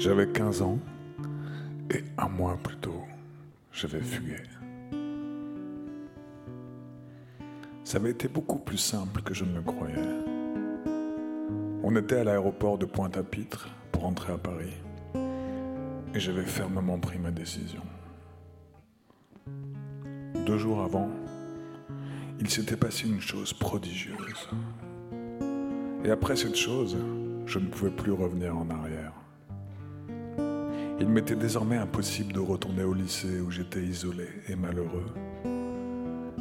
J'avais 15 ans et un mois plus tôt, j'avais fugué. Ça avait été beaucoup plus simple que je ne le croyais. On était à l'aéroport de Pointe-à-Pitre pour rentrer à Paris et j'avais fermement pris ma décision. Deux jours avant, il s'était passé une chose prodigieuse. Et après cette chose, je ne pouvais plus revenir en arrière. Il m'était désormais impossible de retourner au lycée où j'étais isolé et malheureux.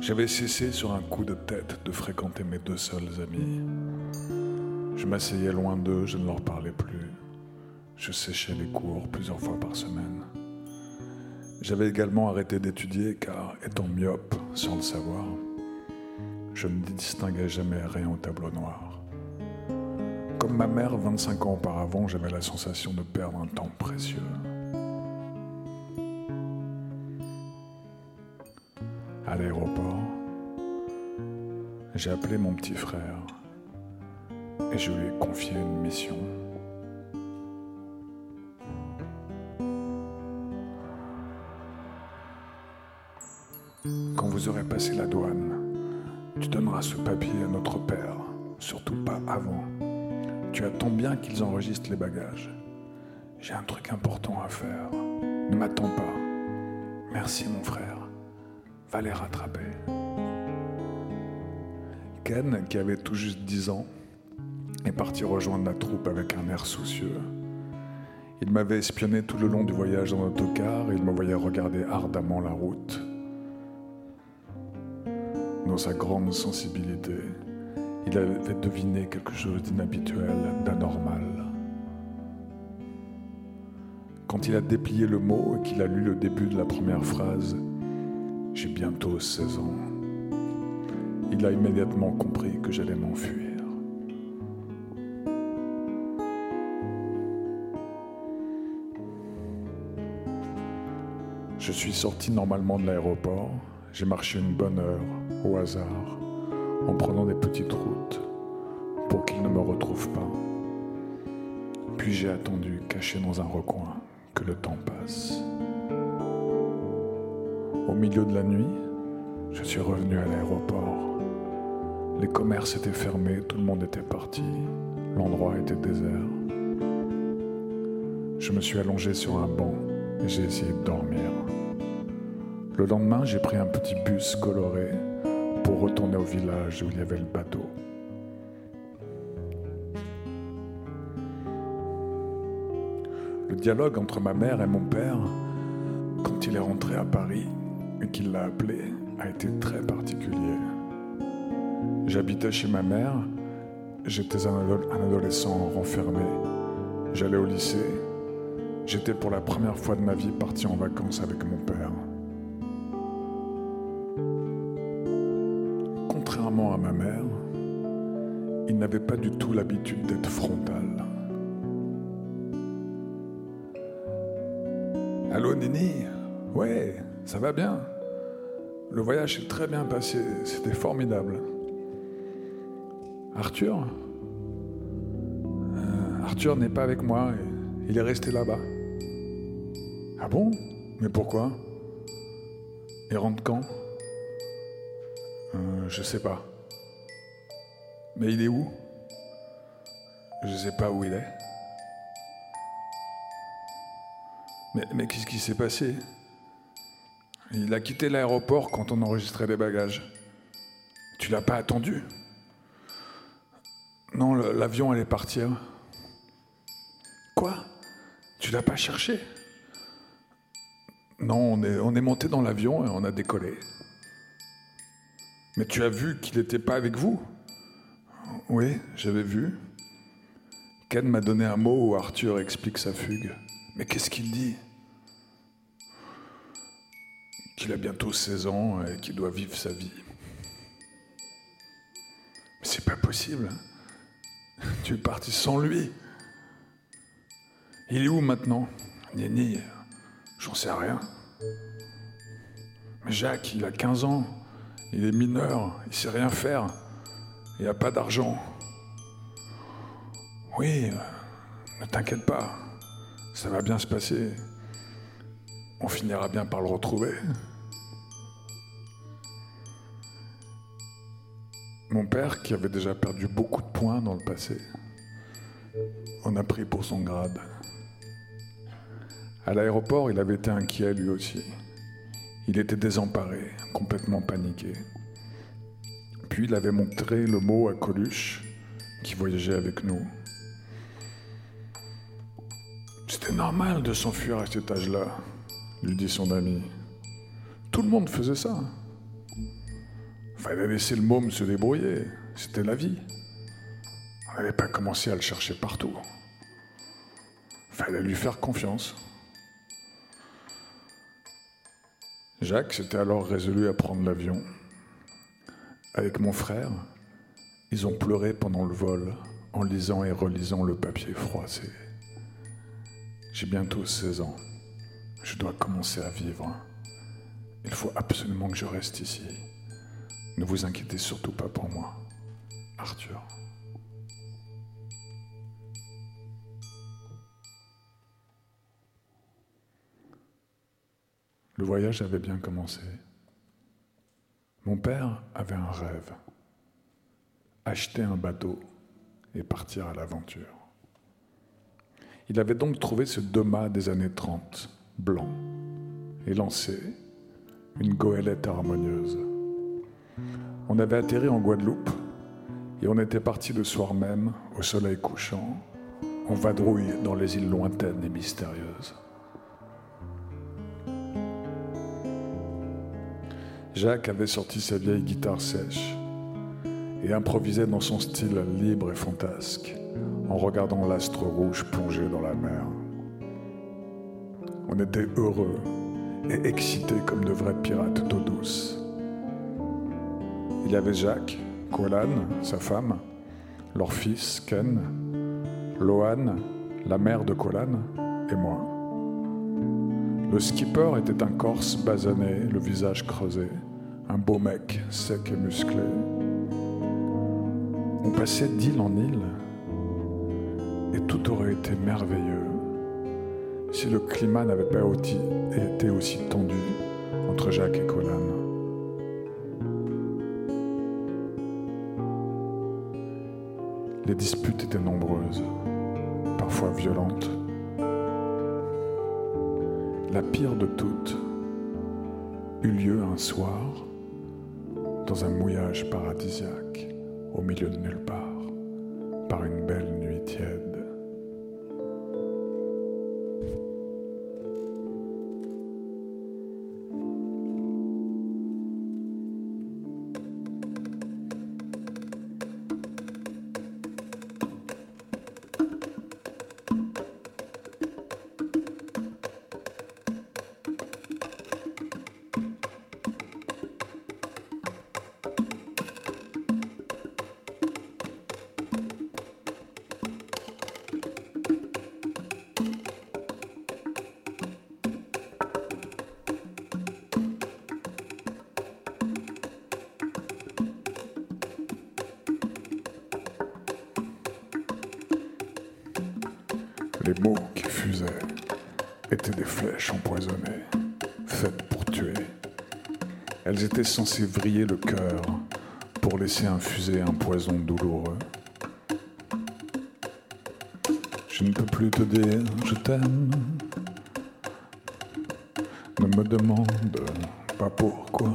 J'avais cessé sur un coup de tête de fréquenter mes deux seuls amis. Je m'asseyais loin d'eux, je ne leur parlais plus. Je séchais les cours plusieurs fois par semaine. J'avais également arrêté d'étudier car, étant myope sans le savoir, je ne distinguais jamais rien au tableau noir. Comme ma mère 25 ans auparavant, j'avais la sensation de perdre un temps précieux. À l'aéroport, j'ai appelé mon petit frère et je lui ai confié une mission. Quand vous aurez passé la douane, tu donneras ce papier à notre père, surtout pas avant. Tu attends bien qu'ils enregistrent les bagages. J'ai un truc important à faire. Ne m'attends pas. Merci mon frère. Va les rattraper. Ken, qui avait tout juste 10 ans, est parti rejoindre la troupe avec un air soucieux. Il m'avait espionné tout le long du voyage en autocar et il me voyait regarder ardemment la route. Dans sa grande sensibilité, il avait deviné quelque chose d'inhabituel, d'anormal. Quand il a déplié le mot et qu'il a lu le début de la première phrase, j'ai bientôt 16 ans, il a immédiatement compris que j'allais m'enfuir. Je suis sorti normalement de l'aéroport. J'ai marché une bonne heure, au hasard, en prenant des petites routes, pour qu'il ne me retrouve pas. Puis j'ai attendu, caché dans un recoin, que le temps passe. Au milieu de la nuit, je suis revenu à l'aéroport. Les commerces étaient fermés, tout le monde était parti, l'endroit était désert. Je me suis allongé sur un banc et j'ai essayé de dormir. Le lendemain, j'ai pris un petit bus coloré pour retourner au village où il y avait le bateau. Le dialogue entre ma mère et mon père, quand il est rentré à Paris et qu'il l'a appelé, a été très particulier. J'habitais chez ma mère, j'étais un, un adolescent renfermé, j'allais au lycée, j'étais pour la première fois de ma vie parti en vacances avec mon père. Contrairement à ma mère, il n'avait pas du tout l'habitude d'être frontal. Allô Nini? Ouais, ça va bien? Le voyage s'est très bien passé, c'était formidable. Arthur? Euh, Arthur n'est pas avec moi, il est resté là-bas. Ah bon? Mais pourquoi? Il rentre quand? Euh, Je sais pas. Mais il est où? Je sais pas où il est. Mais, mais qu'est-ce qui s'est passé? Il a quitté l'aéroport quand on enregistrait les bagages. Tu l'as pas attendu? Non, l'avion allait partir. Quoi? Tu l'as pas cherché? Non, on est, on est monté dans l'avion et on a décollé. Mais tu as vu qu'il n'était pas avec vous? Oui, j'avais vu. Ken m'a donné un mot où Arthur explique sa fugue. Mais qu'est-ce qu'il dit? Qu'il a bientôt 16 ans et qu'il doit vivre sa vie. Mais c'est pas possible. Tu es parti sans lui. Il est où maintenant Nini, j'en sais rien. Mais Jacques, il a 15 ans. Il est mineur. Il sait rien faire. Il n'a pas d'argent. Oui, ne t'inquiète pas. Ça va bien se passer. On finira bien par le retrouver. Mon père, qui avait déjà perdu beaucoup de points dans le passé, en a pris pour son grade. À l'aéroport, il avait été inquiet lui aussi. Il était désemparé, complètement paniqué. Puis il avait montré le mot à Coluche, qui voyageait avec nous. C'était normal de s'enfuir à cet âge-là, lui dit son ami. Tout le monde faisait ça. Fallait laisser le môme se débrouiller. C'était la vie. On n'avait pas commencé à le chercher partout. Fallait lui faire confiance. Jacques s'était alors résolu à prendre l'avion. Avec mon frère, ils ont pleuré pendant le vol en lisant et relisant le papier froissé. J'ai bientôt 16 ans. Je dois commencer à vivre. Il faut absolument que je reste ici. Ne vous inquiétez surtout pas pour moi. Arthur. Le voyage avait bien commencé. Mon père avait un rêve. Acheter un bateau et partir à l'aventure. Il avait donc trouvé ce Doma des années 30, blanc, et lancé une goélette harmonieuse. On avait atterri en Guadeloupe et on était parti le soir même, au soleil couchant, en vadrouille dans les îles lointaines et mystérieuses. Jacques avait sorti sa vieille guitare sèche et improvisait dans son style libre et fantasque en regardant l'astre rouge plonger dans la mer. On était heureux et excités comme de vrais pirates d'eau douce. Il y avait Jacques, Kolan, sa femme, leur fils, Ken, Lohan, la mère de Kolan, et moi. Le skipper était un corse basané, le visage creusé, un beau mec, sec et musclé. On passait d'île en île, et tout aurait été merveilleux si le climat n'avait pas été aussi tendu entre Jacques et Colin. Les disputes étaient nombreuses, parfois violentes. La pire de toutes eut lieu un soir dans un mouillage paradisiaque au milieu de nulle part, par une belle Censées vriller le cœur pour laisser infuser un poison douloureux. Je ne peux plus te dire je t'aime. Ne me demande pas pourquoi.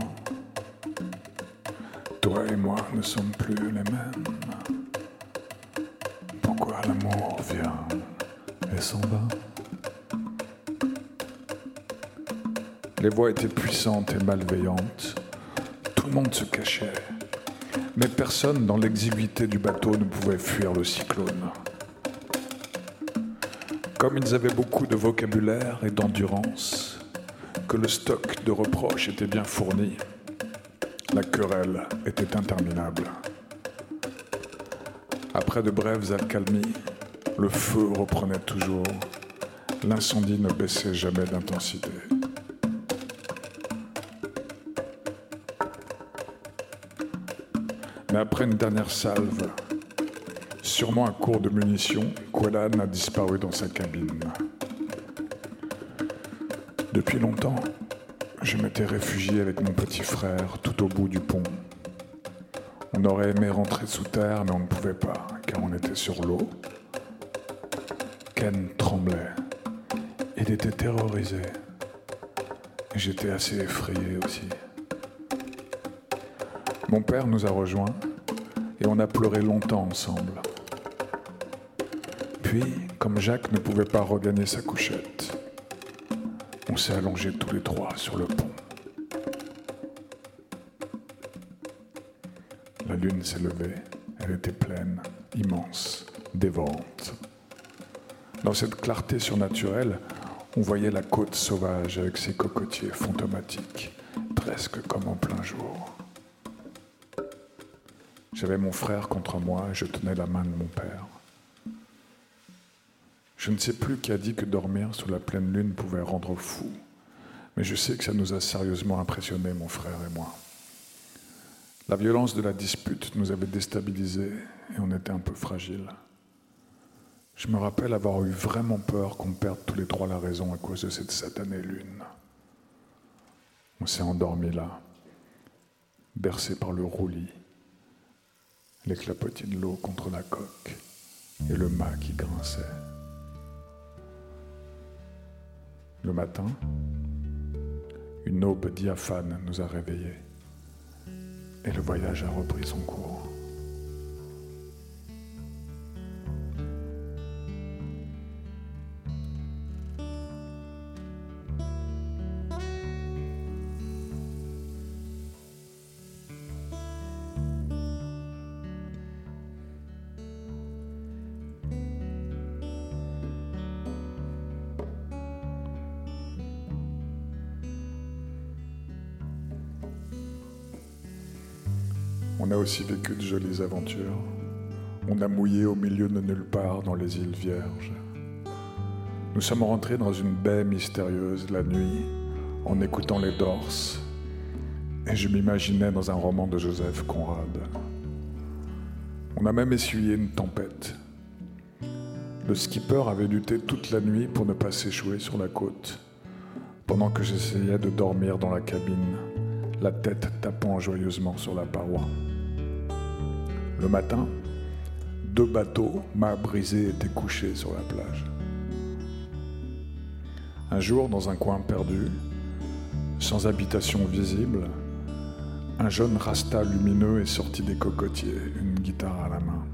Toi et moi ne sommes plus les mêmes. Pourquoi l'amour vient et s'en va? Les voix étaient puissantes et malveillantes. Monde se cachait. Mais personne dans l'exiguïté du bateau ne pouvait fuir le cyclone. Comme ils avaient beaucoup de vocabulaire et d'endurance, que le stock de reproches était bien fourni, la querelle était interminable. Après de brèves accalmies, le feu reprenait toujours. L'incendie ne baissait jamais d'intensité. Mais après une dernière salve, sûrement à court de munitions, Quellan a disparu dans sa cabine. Depuis longtemps, je m'étais réfugié avec mon petit frère tout au bout du pont. On aurait aimé rentrer sous terre, mais on ne pouvait pas, car on était sur l'eau. Ken tremblait. Il était terrorisé. J'étais assez effrayé aussi. Mon père nous a rejoints et on a pleuré longtemps ensemble. Puis, comme Jacques ne pouvait pas regagner sa couchette, on s'est allongés tous les trois sur le pont. La lune s'est levée, elle était pleine, immense, dévorante. Dans cette clarté surnaturelle, on voyait la côte sauvage avec ses cocotiers fantomatiques, presque comme en plein jour. J'avais mon frère contre moi et je tenais la main de mon père. Je ne sais plus qui a dit que dormir sous la pleine lune pouvait rendre fou, mais je sais que ça nous a sérieusement impressionnés, mon frère et moi. La violence de la dispute nous avait déstabilisés et on était un peu fragiles. Je me rappelle avoir eu vraiment peur qu'on perde tous les trois la raison à cause de cette satanée lune. On s'est endormi là, bercé par le roulis, les clapotis de l'eau contre la coque et le mât qui grinçait. Le matin, une aube diaphane nous a réveillés et le voyage a repris son cours. Aussi vécu de jolies aventures. On a mouillé au milieu de nulle part dans les îles Vierges. Nous sommes rentrés dans une baie mystérieuse la nuit en écoutant les Dorses et je m'imaginais dans un roman de Joseph Conrad. On a même essuyé une tempête. Le skipper avait lutté toute la nuit pour ne pas s'échouer sur la côte, pendant que j'essayais de dormir dans la cabine, la tête tapant joyeusement sur la paroi. Le matin, deux bateaux, mâts brisés, étaient couchés sur la plage. Un jour, dans un coin perdu, sans habitation visible, un jeune rasta lumineux est sorti des cocotiers, une guitare à la main.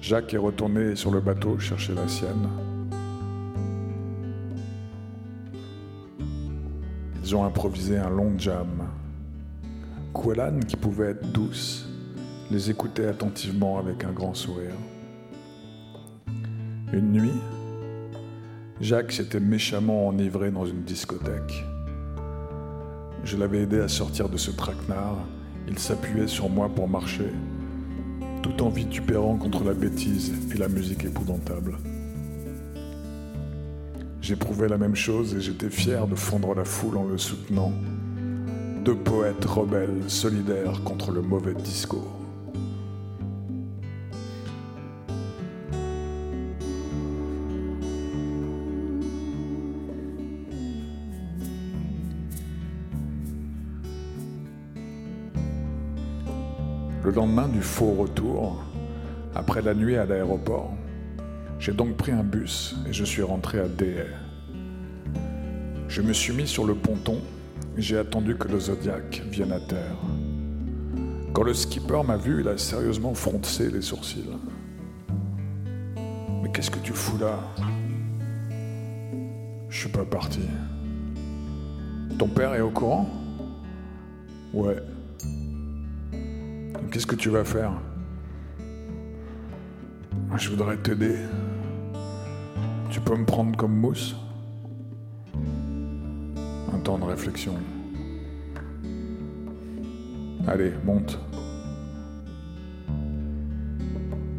Jacques est retourné sur le bateau chercher la sienne. Ils ont improvisé un long jam. Kouelan, qui pouvait être douce, les écoutait attentivement avec un grand sourire. Une nuit, Jacques s'était méchamment enivré dans une discothèque. Je l'avais aidé à sortir de ce traquenard. Il s'appuyait sur moi pour marcher, tout en vitupérant contre la bêtise et la musique épouvantable. J'éprouvais la même chose et j'étais fier de fondre la foule en le soutenant. Deux poètes rebelles, solidaires contre le mauvais discours. Lendemain du faux retour, après la nuit à l'aéroport, j'ai donc pris un bus et je suis rentré à DE. Je me suis mis sur le ponton et j'ai attendu que le Zodiac vienne à terre. Quand le skipper m'a vu, il a sérieusement froncé les sourcils. Mais qu'est-ce que tu fous là? Je suis pas parti. Ton père est au courant? Ouais. Qu'est-ce que tu vas faire Je voudrais t'aider. Tu peux me prendre comme mousse Un temps de réflexion. Allez, monte.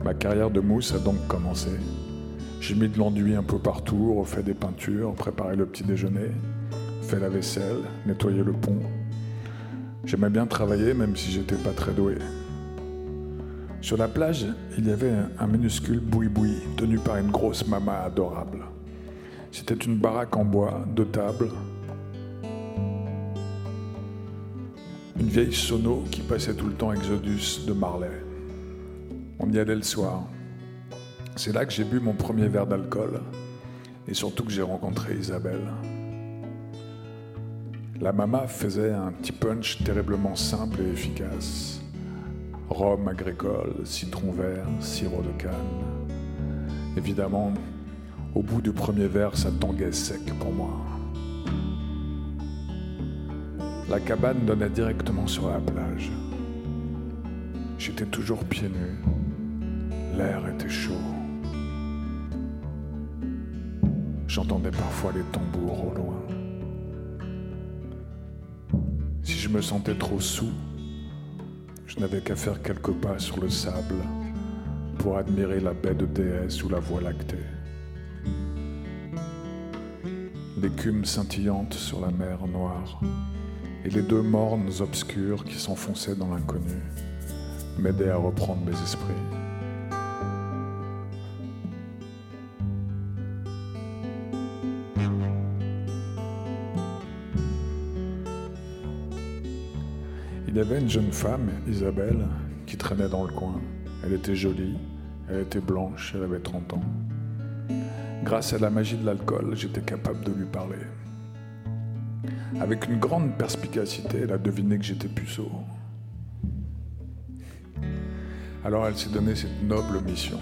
Ma carrière de mousse a donc commencé. J'ai mis de l'enduit un peu partout, refait des peintures, préparé le petit déjeuner, fait la vaisselle, nettoyé le pont. J'aimais bien travailler même si j'étais pas très doué. Sur la plage, il y avait un minuscule boui-boui tenu par une grosse mama adorable. C'était une baraque en bois, deux tables, une vieille sono qui passait tout le temps Exodus de Marley. On y allait le soir. C'est là que j'ai bu mon premier verre d'alcool et surtout que j'ai rencontré Isabelle. La mama faisait un petit punch terriblement simple et efficace. Rhum agricole, citron vert, sirop de canne. Évidemment, au bout du premier verre, ça tanguait sec pour moi. La cabane donnait directement sur la plage. J'étais toujours pieds nus. L'air était chaud. J'entendais parfois les tambours au loin. Me sentais trop sous, je n'avais qu'à faire quelques pas sur le sable pour admirer la baie de déesse ou la voie lactée. L'écume scintillante sur la mer noire et les deux mornes obscures qui s'enfonçaient dans l'inconnu m'aidaient à reprendre mes esprits. Il y avait une jeune femme, Isabelle, qui traînait dans le coin. Elle était jolie, elle était blanche, elle avait 30 ans. Grâce à la magie de l'alcool, j'étais capable de lui parler. Avec une grande perspicacité, elle a deviné que j'étais puceau. Alors elle s'est donnée cette noble mission,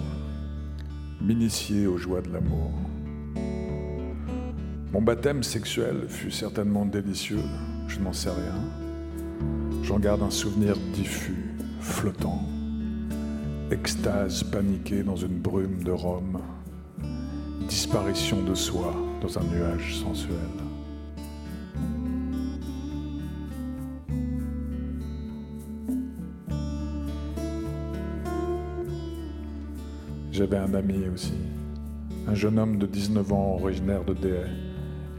m'initier aux joies de l'amour. Mon baptême sexuel fut certainement délicieux, je n'en sais rien. J'en garde un souvenir diffus, flottant, extase paniquée dans une brume de Rome, disparition de soi dans un nuage sensuel. J'avais un ami aussi, un jeune homme de 19 ans originaire de Déhay.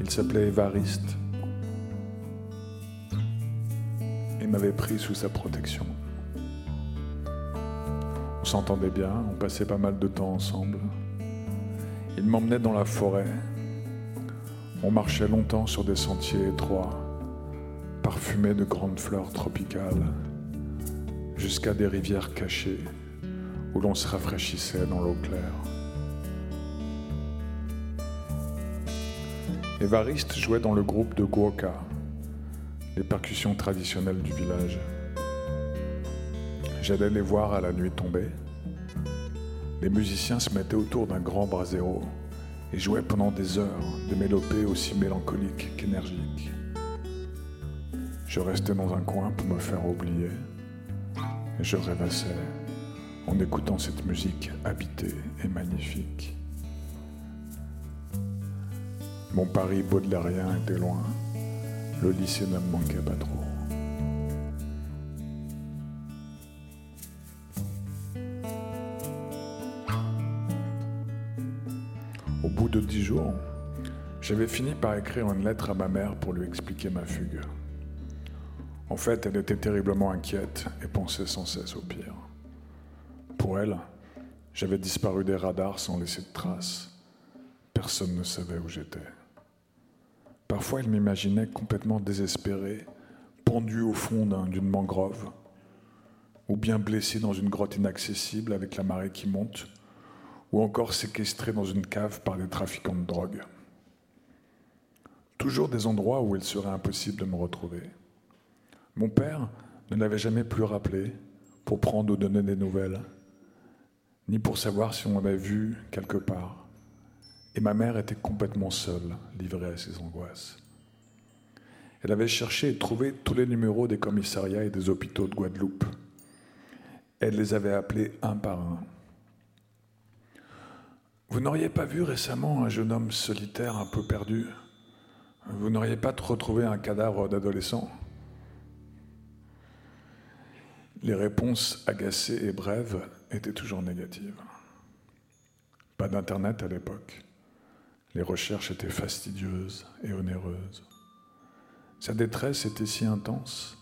Il s'appelait Évariste m'avait pris sous sa protection. On s'entendait bien, on passait pas mal de temps ensemble. Il m'emmenait dans la forêt. On marchait longtemps sur des sentiers étroits, parfumés de grandes fleurs tropicales, jusqu'à des rivières cachées où l'on se rafraîchissait dans l'eau claire. Évariste jouait dans le groupe de Guoka, les percussions traditionnelles du village. J'allais les voir à la nuit tombée. Les musiciens se mettaient autour d'un grand brasero et jouaient pendant des heures des mélopées aussi mélancoliques qu'énergiques. Je restais dans un coin pour me faire oublier et je rêvassais en écoutant cette musique habitée et magnifique. Mon Paris baudelairien était loin, le lycée ne me manquait pas trop. Au bout de dix jours, j'avais fini par écrire une lettre à ma mère pour lui expliquer ma fugue. En fait, elle était terriblement inquiète et pensait sans cesse au pire. Pour elle, j'avais disparu des radars sans laisser de traces. Personne ne savait où j'étais. Parfois, elle m'imaginait complètement désespéré, pendu au fond d'une mangrove, ou bien blessé dans une grotte inaccessible avec la marée qui monte, ou encore séquestré dans une cave par des trafiquants de drogue. Toujours des endroits où il serait impossible de me retrouver. Mon père ne l'avait jamais plus rappelé pour prendre ou donner des nouvelles, ni pour savoir si on m'avait vu quelque part. Et ma mère était complètement seule, livrée à ses angoisses. Elle avait cherché et trouvé tous les numéros des commissariats et des hôpitaux de Guadeloupe. Elle les avait appelés un par un. Vous n'auriez pas vu récemment un jeune homme solitaire un peu perdu? Vous n'auriez pas retrouvé un cadavre d'adolescent? Les réponses agacées et brèves étaient toujours négatives. Pas d'Internet à l'époque. Les recherches étaient fastidieuses et onéreuses. Sa détresse était si intense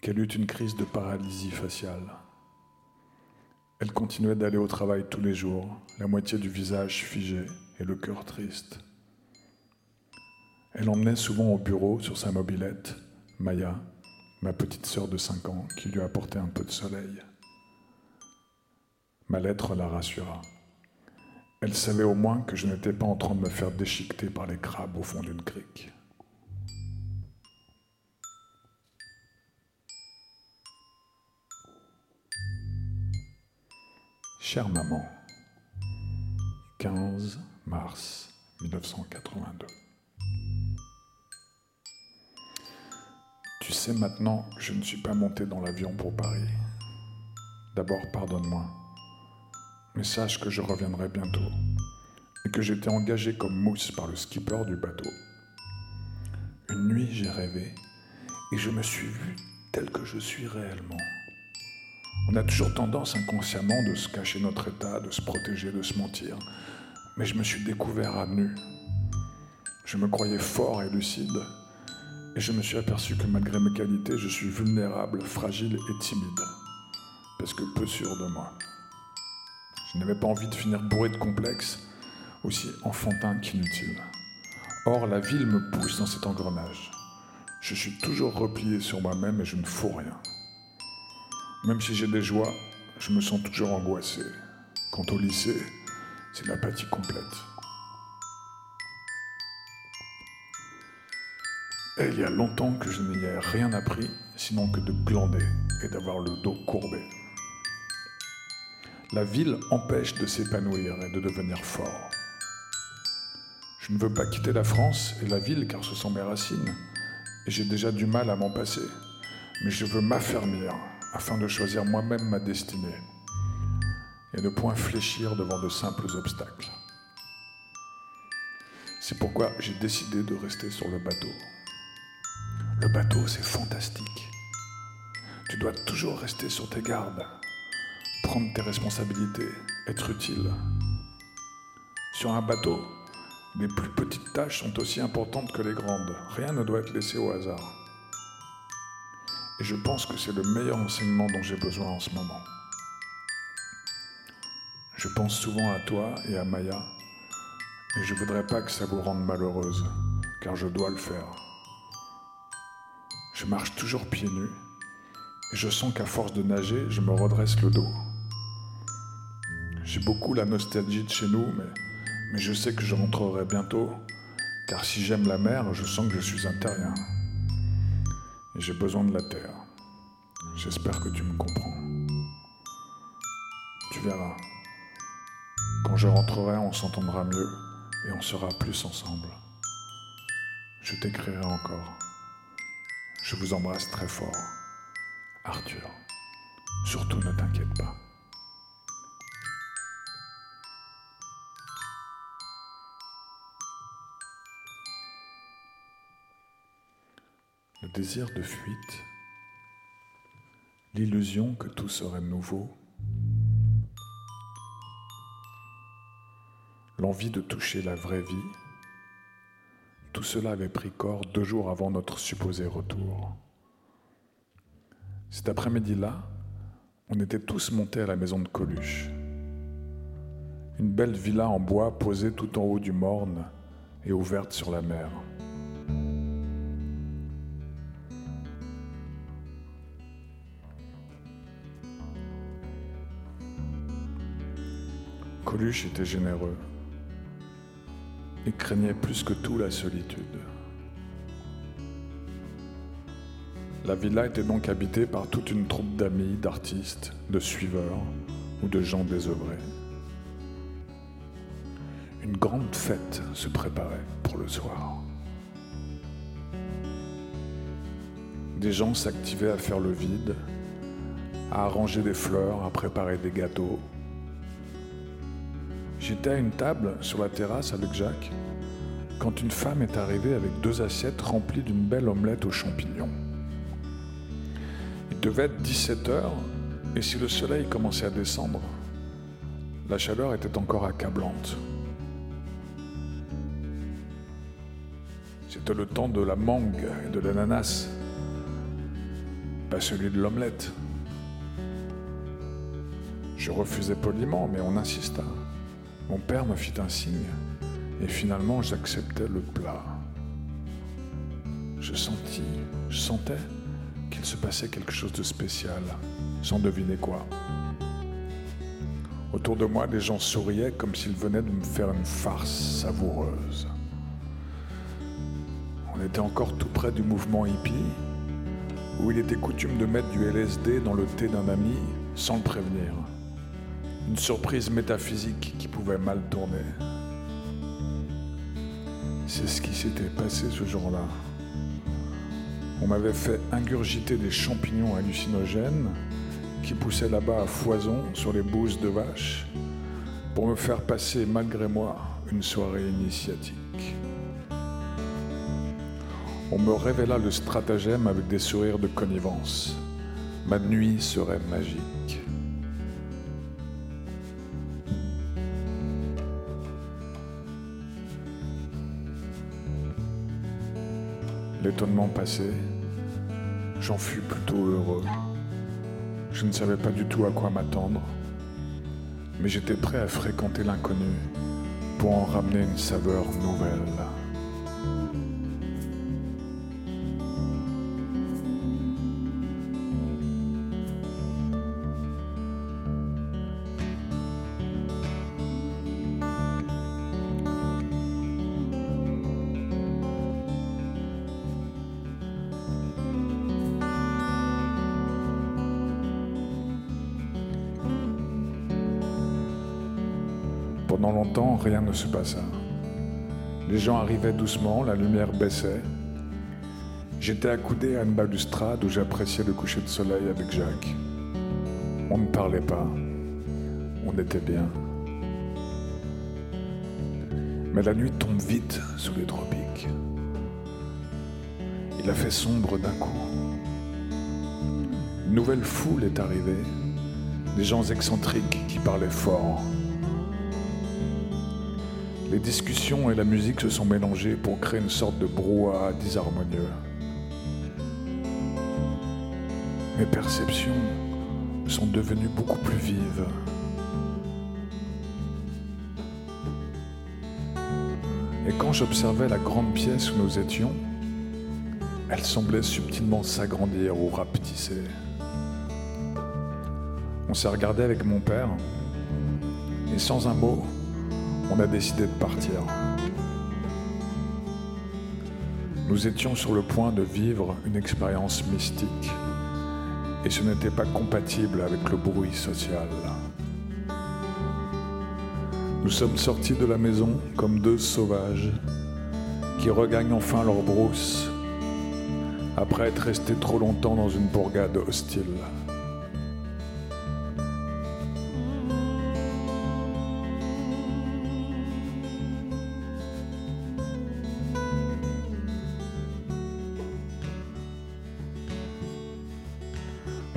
qu'elle eut une crise de paralysie faciale. Elle continuait d'aller au travail tous les jours, la moitié du visage figé et le cœur triste. Elle emmenait souvent au bureau sur sa mobilette Maya, ma petite sœur de 5 ans qui lui apportait un peu de soleil. Ma lettre la rassura. Elle savait au moins que je n'étais pas en train de me faire déchiqueter par les crabes au fond d'une crique. Chère maman, 15 mars 1982. Tu sais maintenant que je ne suis pas monté dans l'avion pour Paris. D'abord, pardonne-moi. Mais sache que je reviendrai bientôt et que j'étais engagé comme mousse par le skipper du bateau. Une nuit, j'ai rêvé et je me suis vu tel que je suis réellement. On a toujours tendance inconsciemment de se cacher notre état, de se protéger, de se mentir. Mais je me suis découvert à nu. Je me croyais fort et lucide et je me suis aperçu que malgré mes qualités, je suis vulnérable, fragile et timide, parce que peu sûr de moi. Je n'avais pas envie de finir bourré de complexes, aussi enfantin qu'inutile. Or, la ville me pousse dans cet engrenage. Je suis toujours replié sur moi-même et je ne fous rien. Même si j'ai des joies, je me sens toujours angoissé. Quant au lycée, c'est l'apathie complète. Et il y a longtemps que je n'y ai rien appris, sinon que de glander et d'avoir le dos courbé. La ville empêche de s'épanouir et de devenir fort. Je ne veux pas quitter la France et la ville car ce sont mes racines, et j'ai déjà du mal à m'en passer. Mais je veux m'affermir afin de choisir moi-même ma destinée et ne point fléchir devant de simples obstacles. C'est pourquoi j'ai décidé de rester sur le bateau. Le bateau, c'est fantastique. Tu dois toujours rester sur tes gardes, prendre tes responsabilités, être utile. Sur un bateau, les plus petites tâches sont aussi importantes que les grandes. Rien ne doit être laissé au hasard. Et je pense que c'est le meilleur enseignement dont j'ai besoin en ce moment. Je pense souvent à toi et à Maya, et je voudrais pas que ça vous rende malheureuse, car je dois le faire. Je marche toujours pieds nus et je sens qu'à force de nager, je me redresse le dos. J'ai beaucoup la nostalgie de chez nous, mais, je sais que je rentrerai bientôt, car si j'aime la mer, je sens que je suis un terrien. Et j'ai besoin de la terre. J'espère que tu me comprends. Tu verras. Quand je rentrerai, on s'entendra mieux et on sera plus ensemble. Je t'écrirai encore. Je vous embrasse très fort. Arthur, surtout ne t'inquiète pas. Désir de fuite, l'illusion que tout serait nouveau, l'envie de toucher la vraie vie, tout cela avait pris corps deux jours avant notre supposé retour. Cet après-midi-là, on était tous montés à la maison de Coluche. Une belle villa en bois posée tout en haut du morne et ouverte sur la mer. Coluche était généreux et craignait plus que tout la solitude. La villa était donc habitée par toute une troupe d'amis, d'artistes, de suiveurs ou de gens désœuvrés. Une grande fête se préparait pour le soir. Des gens s'activaient à faire le vide, à arranger des fleurs, à préparer des gâteaux, J'étais à une table sur la terrasse avec Jacques quand une femme est arrivée avec deux assiettes remplies d'une belle omelette aux champignons. Il devait être 17 heures et si le soleil commençait à descendre, la chaleur était encore accablante. C'était le temps de la mangue et de l'ananas, pas celui de l'omelette. Je refusais poliment, mais on insista. Mon père me fit un signe et finalement j'acceptais le plat. Je sentis, je sentais qu'il se passait quelque chose de spécial, sans deviner quoi. Autour de moi, des gens souriaient comme s'ils venaient de me faire une farce savoureuse. On était encore tout près du mouvement hippie, où il était coutume de mettre du LSD dans le thé d'un ami sans le prévenir. Une surprise métaphysique qui pouvait mal tourner. C'est ce qui s'était passé ce jour-là. On m'avait fait ingurgiter des champignons hallucinogènes qui poussaient là-bas à foison sur les bouses de vache pour me faire passer malgré moi une soirée initiatique. On me révéla le stratagème avec des sourires de connivence. Ma nuit serait magique. L'étonnement passé, j'en fus plutôt heureux. Je ne savais pas du tout à quoi m'attendre, mais j'étais prêt à fréquenter l'inconnu pour en ramener une saveur nouvelle. Pendant longtemps, rien ne se passa. Les gens arrivaient doucement, la lumière baissait. J'étais accoudé à une balustrade où j'appréciais le coucher de soleil avec Jacques. On ne parlait pas. On était bien. Mais la nuit tombe vite sous les tropiques. Il a fait sombre d'un coup. Une nouvelle foule est arrivée. Des gens excentriques qui parlaient fort. Les discussions et la musique se sont mélangées pour créer une sorte de brouhaha disharmonieux. Mes perceptions sont devenues beaucoup plus vives. Et quand j'observais la grande pièce où nous étions, elle semblait subtilement s'agrandir ou rapetisser. On s'est regardé avec mon père, et sans un mot, on a décidé de partir. Nous étions sur le point de vivre une expérience mystique et ce n'était pas compatible avec le bruit social. Nous sommes sortis de la maison comme deux sauvages qui regagnent enfin leur brousse après être restés trop longtemps dans une bourgade hostile.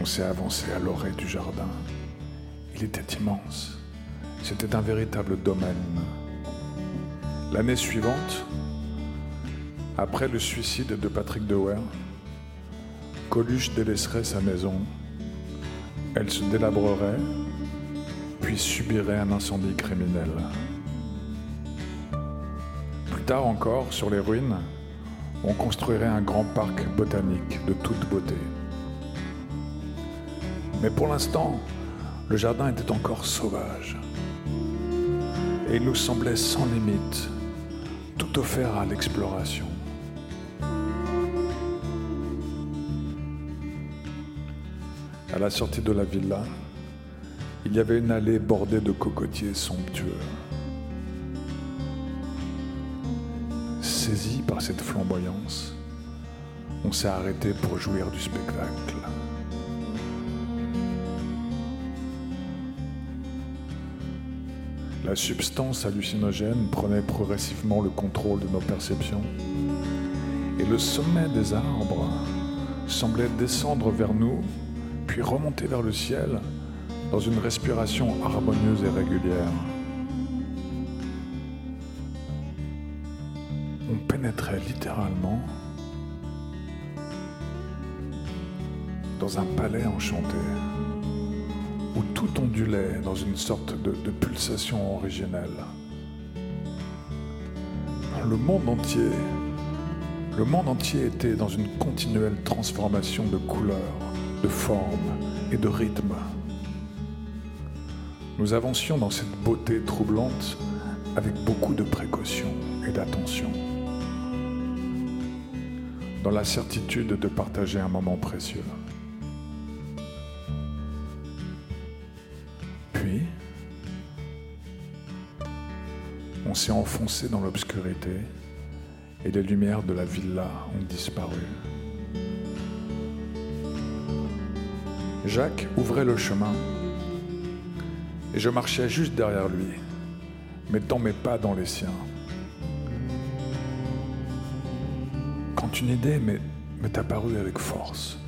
On s'est avancé à l'oreille du jardin. Il était immense. C'était un véritable domaine. L'année suivante, après le suicide de Patrick Dewer, Coluche délaisserait sa maison. Elle se délabrerait, puis subirait un incendie criminel. Plus tard encore, sur les ruines, on construirait un grand parc botanique de toute beauté. Mais pour l'instant, le jardin était encore sauvage. Et il nous semblait sans limite, tout offert à l'exploration. À la sortie de la villa, il y avait une allée bordée de cocotiers somptueux. Saisi par cette flamboyance, on s'est arrêté pour jouir du spectacle. La substance hallucinogène prenait progressivement le contrôle de nos perceptions et le sommet des arbres semblait descendre vers nous, puis remonter vers le ciel dans une respiration harmonieuse et régulière. On pénétrait littéralement dans un palais enchanté tout ondulait dans une sorte de, pulsation originelle. Le monde entier Le monde entier était dans une continuelle transformation de couleurs, de formes et de rythmes. Nous avancions dans cette beauté troublante avec beaucoup de précaution et d'attention, dans la certitude de partager un moment précieux. On s'est enfoncé dans l'obscurité et les lumières de la villa ont disparu. Jacques ouvrait le chemin et je marchais juste derrière lui, mettant mes pas dans les siens. Quand une idée m'est apparue avec force,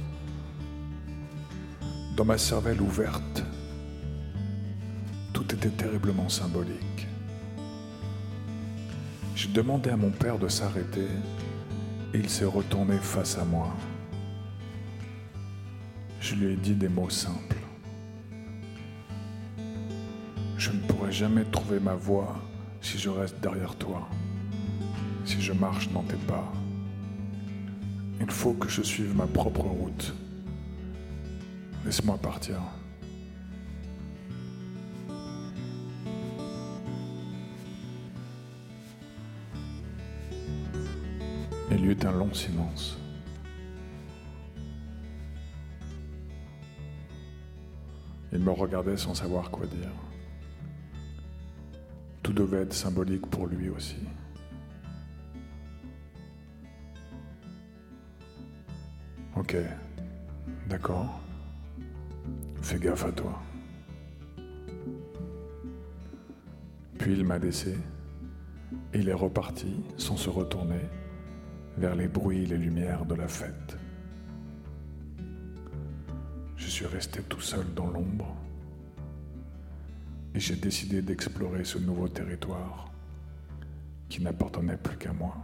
dans ma cervelle ouverte, tout était terriblement symbolique. Demandé à mon père de s'arrêter et il s'est retourné face à moi. Je lui ai dit des mots simples. Je ne pourrai jamais trouver ma voie si je reste derrière toi, si je marche dans tes pas. Il faut que je suive ma propre route. Laisse-moi partir. Il eut un long silence. Il me regardait sans savoir quoi dire. Tout devait être symbolique pour lui aussi. Ok, d'accord. Fais gaffe à toi. Puis il m'a laissé il est reparti sans se retourner vers les bruits et les lumières de la fête. Je suis resté tout seul dans l'ombre et j'ai décidé d'explorer ce nouveau territoire qui n'appartenait plus qu'à moi.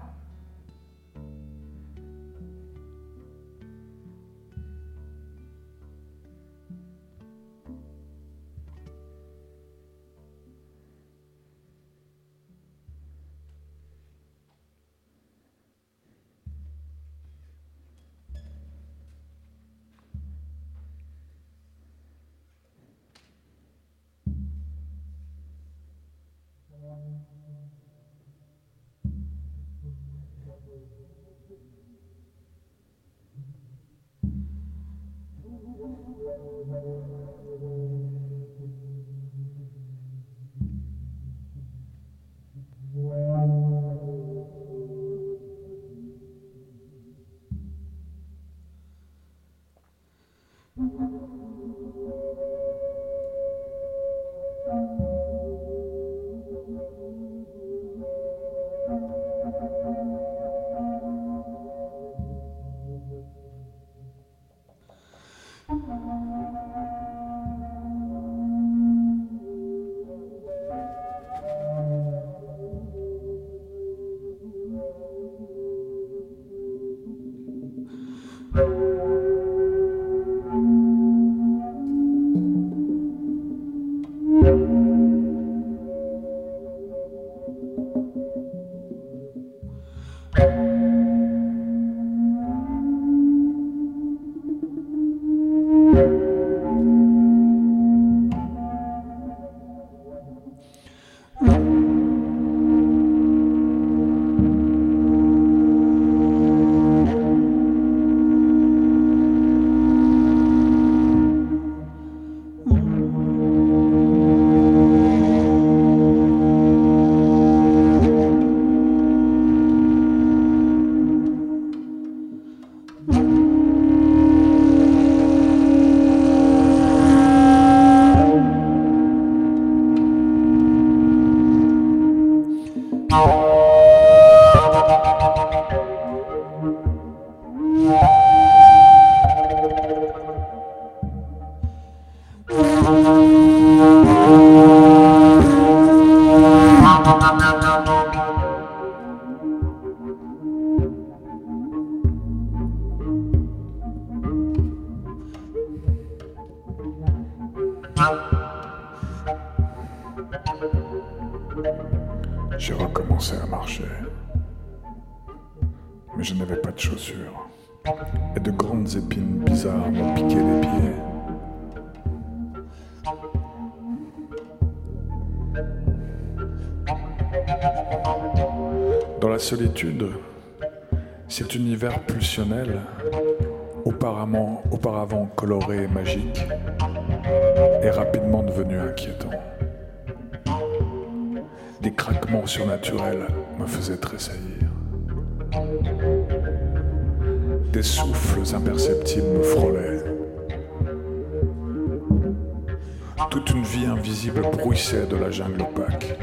Toute une vie invisible bruissait de la jungle opaque.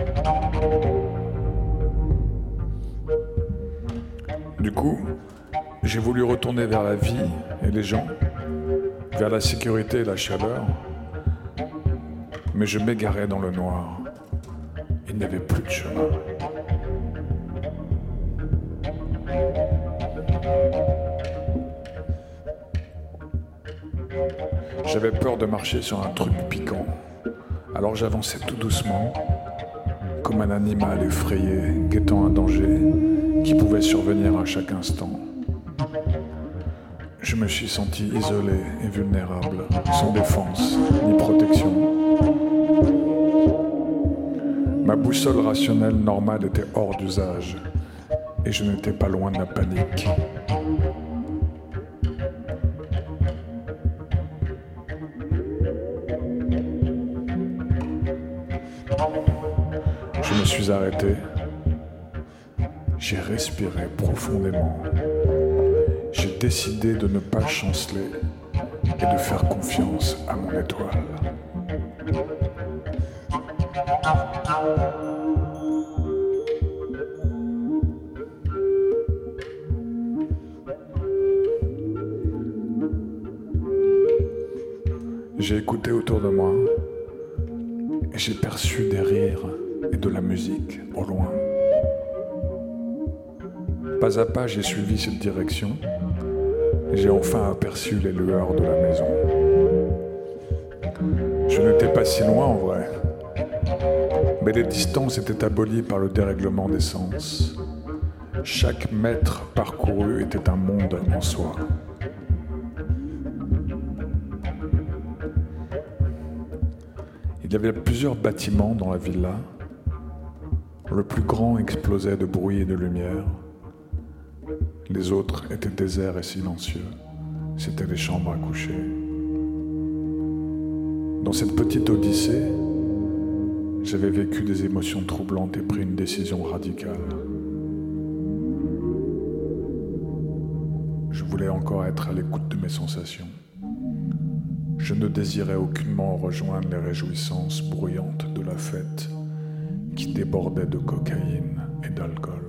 Du coup, j'ai voulu retourner vers la vie et les gens, vers la sécurité et la chaleur, mais je m'égarais dans le noir. Il n'y avait plus de chemin. J'avais peur de marcher sur un truc piquant, alors j'avançais tout doucement, comme un animal effrayé, guettant un danger qui pouvait survenir à chaque instant. Je me suis senti isolé et vulnérable, sans défense ni protection. Ma boussole rationnelle normale était hors d'usage et je n'étais pas loin de la panique. Profondément. J'ai décidé de ne pas chanceler et de faire confiance à mon étoile. Pas à pas, j'ai suivi cette direction et j'ai enfin aperçu les lueurs de la maison. Je n'étais pas si loin en vrai, mais les distances étaient abolies par le dérèglement des sens. Chaque mètre parcouru était un monde en soi. Il y avait plusieurs bâtiments dans la villa. Le plus grand explosait de bruit et de lumière. Les autres étaient déserts et silencieux. C'étaient les chambres à coucher. Dans cette petite odyssée, j'avais vécu des émotions troublantes et pris une décision radicale. Je voulais encore être à l'écoute de mes sensations. Je ne désirais aucunement rejoindre les réjouissances bruyantes de la fête qui débordait de cocaïne et d'alcool.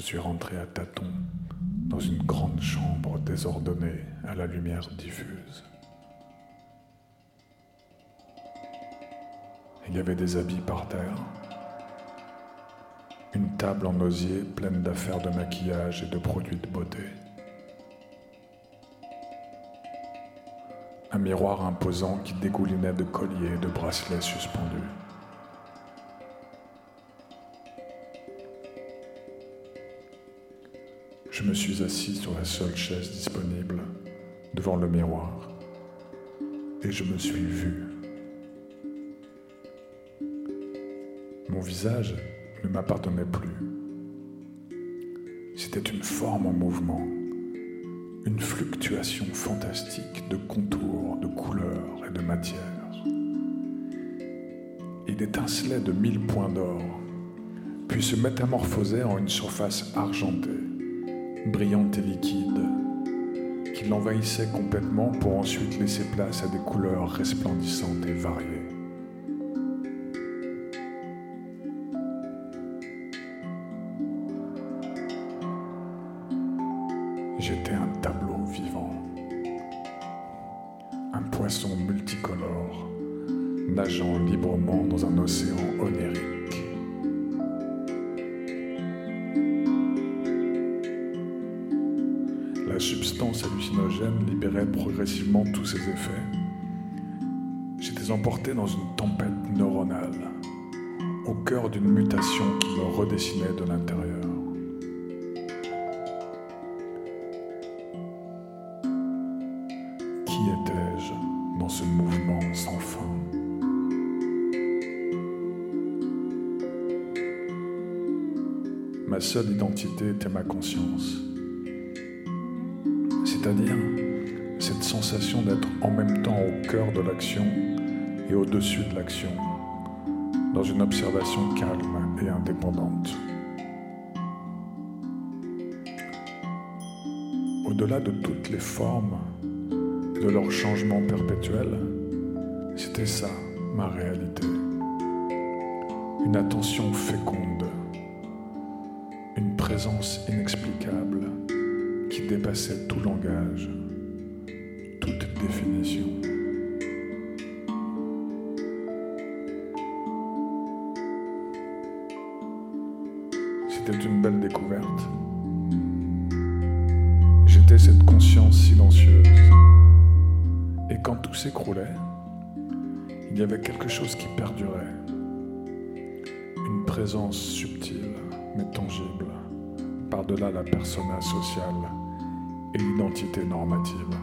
Je suis rentré à tâtons dans une grande chambre désordonnée à la lumière diffuse. Il y avait des habits par terre, une table en osier pleine d'affaires de maquillage et de produits de beauté, un miroir imposant qui dégoulinait de colliers et de bracelets suspendus. Je me suis assis sur la seule chaise disponible devant le miroir et je me suis vu. Mon visage ne m'appartenait plus. C'était une forme en mouvement, une fluctuation fantastique de contours, de couleurs et de matières. Il étincelait de mille points d'or, puis se métamorphosait en une surface argentée, brillante et liquide, qui l'envahissait complètement pour ensuite laisser place à des couleurs resplendissantes et variées. Dans une tempête neuronale, au cœur d'une mutation qui me redessinait de l'intérieur. Qui étais-je dans ce mouvement sans fin? Ma seule identité était ma conscience c'est-à-dire cette sensation d'être en même temps au cœur de l'action et au-dessus de l'action, dans une observation calme et indépendante. Au-delà de toutes les formes de leurs changements perpétuels, c'était ça ma réalité. Une attention féconde, une présence inexplicable qui dépassait tout langage, toute définition. C'était une belle découverte. J'étais cette conscience silencieuse. Et quand tout s'écroulait, il y avait quelque chose qui perdurait. Une présence subtile mais tangible par-delà la persona sociale et l'identité normative.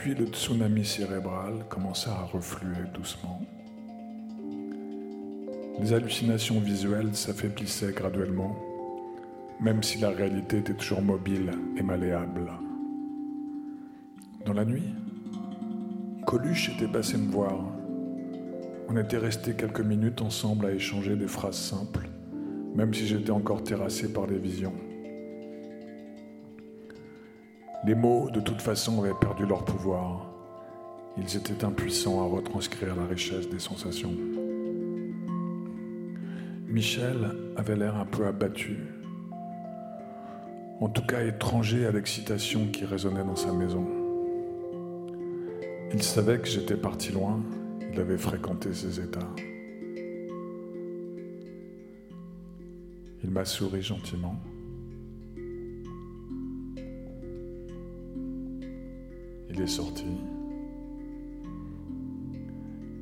Puis le tsunami cérébral commença à refluer doucement. Les hallucinations visuelles s'affaiblissaient graduellement, même si la réalité était toujours mobile et malléable. Dans la nuit, Coluche était passé me voir. On était restés quelques minutes ensemble à échanger des phrases simples, même si j'étais encore terrassé par les visions. Les mots, de toute façon, avaient perdu leur pouvoir. Ils étaient impuissants à retranscrire la richesse des sensations. Michel avait l'air un peu abattu, en tout cas étranger à l'excitation qui résonnait dans sa maison. Il savait que j'étais parti loin, il avait fréquenté ces états. Il m'a souri gentiment. Sorti.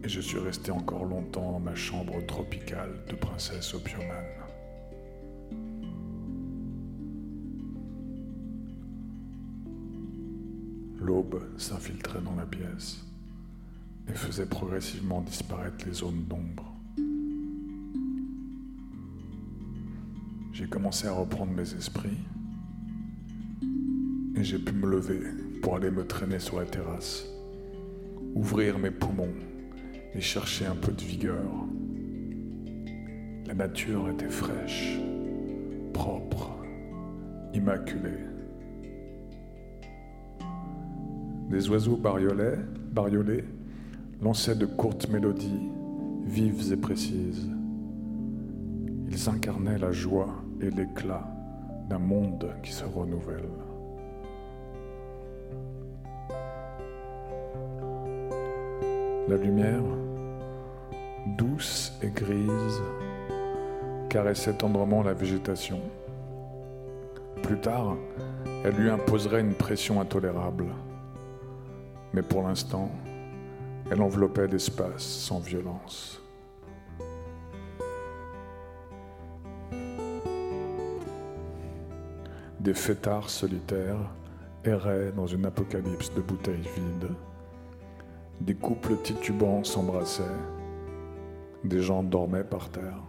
Et je suis resté encore longtemps dans ma chambre tropicale de princesse opiumane. L'aube s'infiltrait dans la pièce et faisait progressivement disparaître les zones d'ombre. J'ai commencé à reprendre mes esprits et j'ai pu me lever pour aller me traîner sur la terrasse, ouvrir mes poumons et chercher un peu de vigueur. La nature était fraîche, propre, immaculée. Des oiseaux bariolés, bariolés lançaient de courtes mélodies, vives et précises. Ils incarnaient la joie et l'éclat d'un monde qui se renouvelle. La lumière, douce et grise, caressait tendrement la végétation. Plus tard, elle lui imposerait une pression intolérable. Mais pour l'instant, elle enveloppait l'espace sans violence. Des fêtards solitaires erraient dans une apocalypse de bouteilles vides. Des couples titubants s'embrassaient. Des gens dormaient par terre.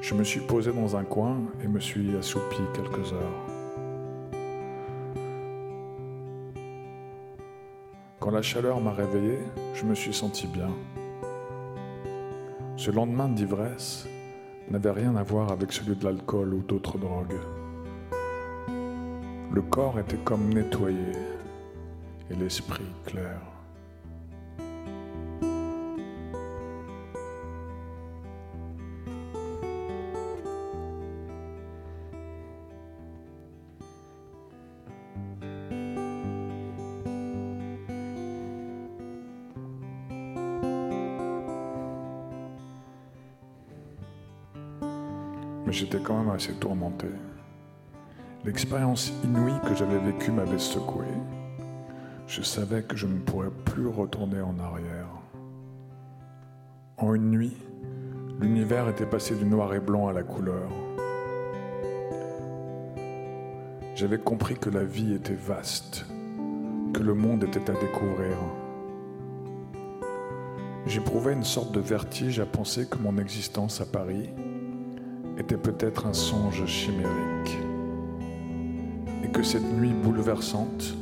Je me suis posé dans un coin et me suis assoupi quelques heures. Quand la chaleur m'a réveillé, je me suis senti bien. Ce lendemain d'ivresse n'avait rien à voir avec celui de l'alcool ou d'autres drogues. Le corps était comme nettoyé, et l'esprit clair. Mais j'étais quand même assez tourmenté. L'expérience inouïe que j'avais vécue m'avait secoué. Je savais que je ne pourrais plus retourner en arrière. En une nuit, l'univers était passé du noir et blanc à la couleur. J'avais compris que la vie était vaste, que le monde était à découvrir. J'éprouvais une sorte de vertige à penser que mon existence à Paris était peut-être un songe chimérique et que cette nuit bouleversante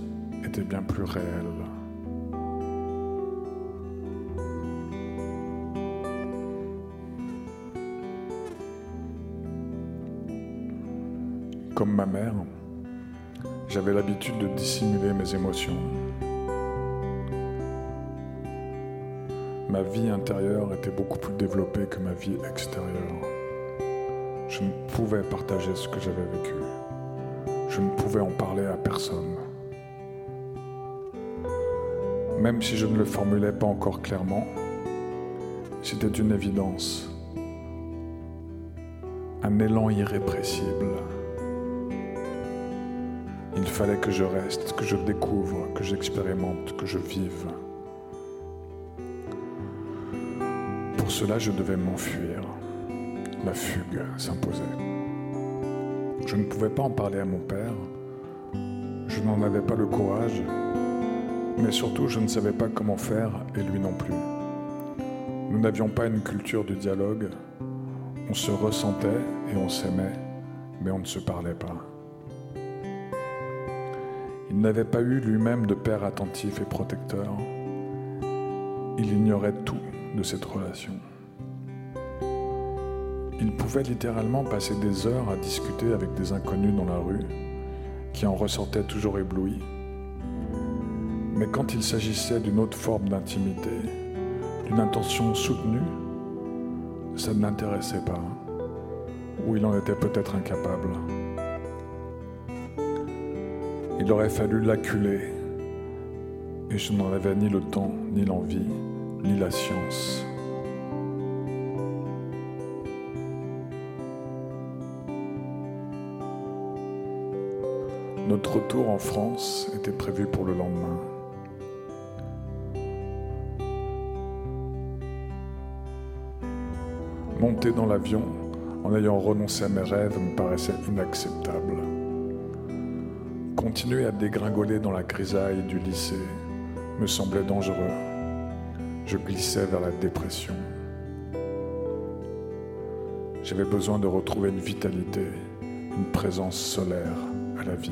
était bien plus réelle. Comme ma mère, j'avais l'habitude de dissimuler mes émotions. Ma vie intérieure était beaucoup plus développée que ma vie extérieure. Je ne pouvais partager ce que j'avais vécu. Je ne pouvais en parler à personne. Même si je ne le formulais pas encore clairement, c'était une évidence, un élan irrépressible. Il fallait que je reste, que je découvre, que j'expérimente, que je vive. Pour cela, je devais m'enfuir. La fugue s'imposait. Je ne pouvais pas en parler à mon père. Je n'en avais pas le courage. Mais surtout, je ne savais pas comment faire, et lui non plus. Nous n'avions pas une culture du dialogue. On se ressentait et on s'aimait, mais on ne se parlait pas. Il n'avait pas eu lui-même de père attentif et protecteur. Il ignorait tout de cette relation. Il pouvait littéralement passer des heures à discuter avec des inconnus dans la rue, qui en ressortaient toujours éblouis. Mais quand il s'agissait d'une autre forme d'intimité, d'une intention soutenue, ça ne l'intéressait pas, ou il en était peut-être incapable. Il aurait fallu l'acculer, et je n'en avais ni le temps, ni l'envie, ni la science. Notre retour en France était prévu pour le lendemain. Dans l'avion en ayant renoncé à mes rêves me paraissait inacceptable. Continuer à dégringoler dans la grisaille du lycée me semblait dangereux. Je glissais vers la dépression. J'avais besoin de retrouver une vitalité, une présence solaire à la vie.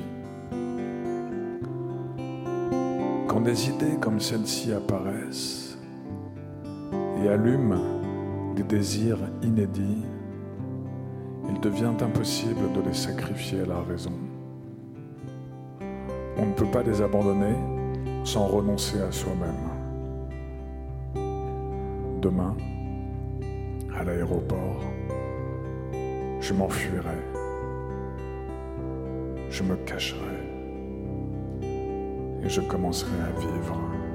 Quand des idées comme celle-ci apparaissent et allument des désirs inédits, il devient impossible de les sacrifier à la raison. On ne peut pas les abandonner sans renoncer à soi-même. Demain, à l'aéroport, je m'enfuirai, je me cacherai et je commencerai à vivre.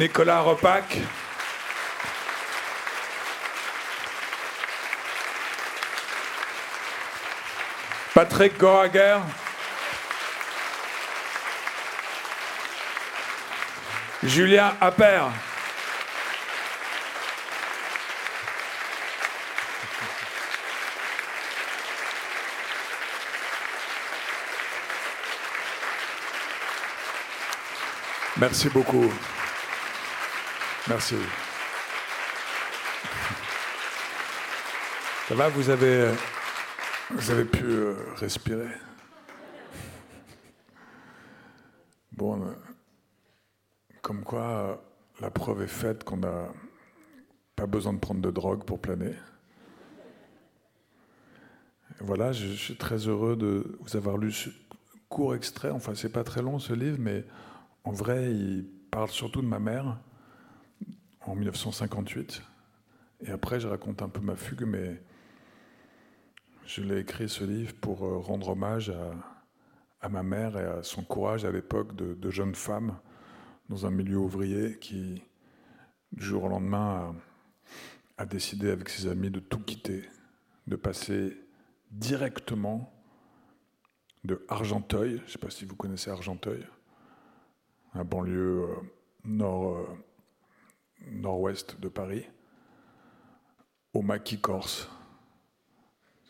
Nicolas Repac. Patrick Goraguer. Julien Appert. Merci beaucoup. Merci. Ça va, vous avez, vous avez pu euh, respirer Bon, euh, comme quoi euh, la preuve est faite qu'on n'a pas besoin de prendre de drogue pour planer. voilà, je, suis très heureux de vous avoir lu ce court extrait. Enfin, c'est pas très long ce livre, mais en vrai, il parle surtout de ma mère en 1958. Et après, je raconte un peu ma fugue, mais je l'ai écrit ce livre pour euh, rendre hommage à, ma mère et à son courage à l'époque de, jeune femme dans un milieu ouvrier qui, du jour au lendemain, a, a décidé avec ses amis de tout quitter, de passer directement de Argenteuil, je ne sais pas si vous connaissez Argenteuil, un banlieue euh, nord, euh, nord-ouest de Paris, au maquis corse.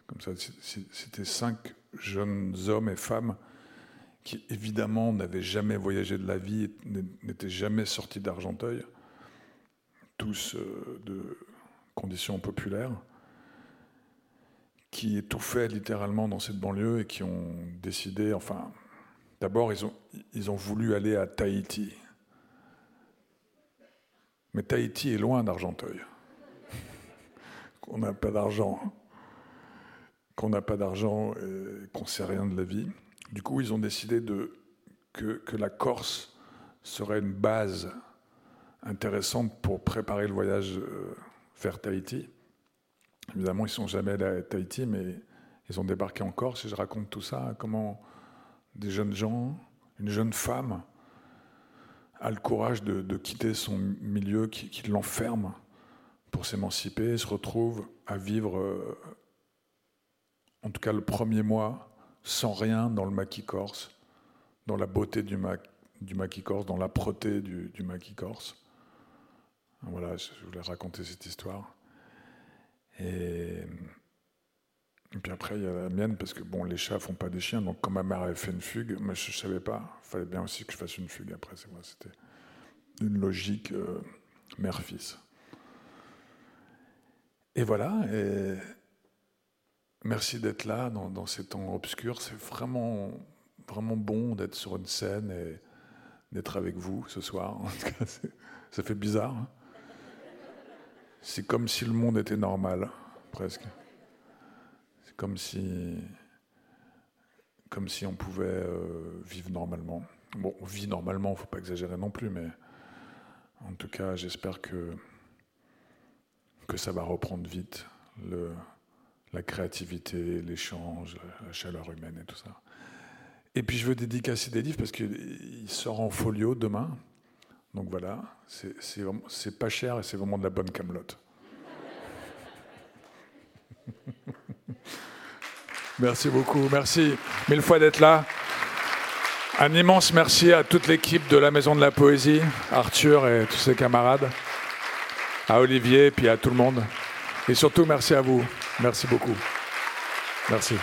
Comme ça, c'était cinq jeunes hommes et femmes qui, évidemment, n'avaient jamais voyagé de la vie, n'étaient jamais sortis d'Argenteuil, tous euh, de conditions populaires, qui étouffaient littéralement dans cette banlieue et qui ont décidé, enfin, D'abord, ils ont, ils ont voulu aller à Tahiti. Mais Tahiti est loin d'Argenteuil. qu'on n'a pas d'argent. Qu'on n'a pas d'argent et qu'on sait rien de la vie. Du coup, ils ont décidé que, que la Corse serait une base intéressante pour préparer le voyage euh, vers Tahiti. Évidemment, ils ne sont jamais allés à Tahiti, mais ils ont débarqué en Corse et je raconte tout ça, comment des jeunes gens, une jeune femme a le courage de, quitter son milieu qui, l'enferme pour s'émanciper et se retrouve à vivre, euh, en tout cas le premier mois, sans rien dans le maquis corse, dans la beauté du, du maquis corse, dans l'âpreté du, du maquis corse. Voilà, je voulais raconter cette histoire. Et puis après, il y a la mienne, parce que bon, les chats font pas des chiens, donc quand ma mère avait fait une fugue, moi je ne savais pas, il fallait bien aussi que je fasse une fugue après, c'est moi, c'était une logique euh, mère-fils. Et voilà, merci d'être là dans, ces temps obscurs, c'est vraiment, vraiment bon d'être sur une scène et d'être avec vous ce soir. En tout cas, ça fait bizarre. Hein. c'est comme si le monde était normal, presque comme si, comme si on pouvait euh, vivre normalement. Bon, on vit normalement, faut pas exagérer non plus, mais en tout cas, j'espère que, que ça va reprendre vite, le, la créativité, l'échange, la chaleur humaine et tout ça. Et puis je veux dédicacer des livres parce qu'il sort en folio demain. Donc voilà, c'est pas cher et c'est vraiment de la bonne camelote. Merci beaucoup. Merci mille fois d'être là. Un immense merci à toute l'équipe de la Maison de la Poésie, Arthur et tous ses camarades, à Olivier puis à tout le monde. Et surtout, merci à vous. Merci beaucoup. Merci.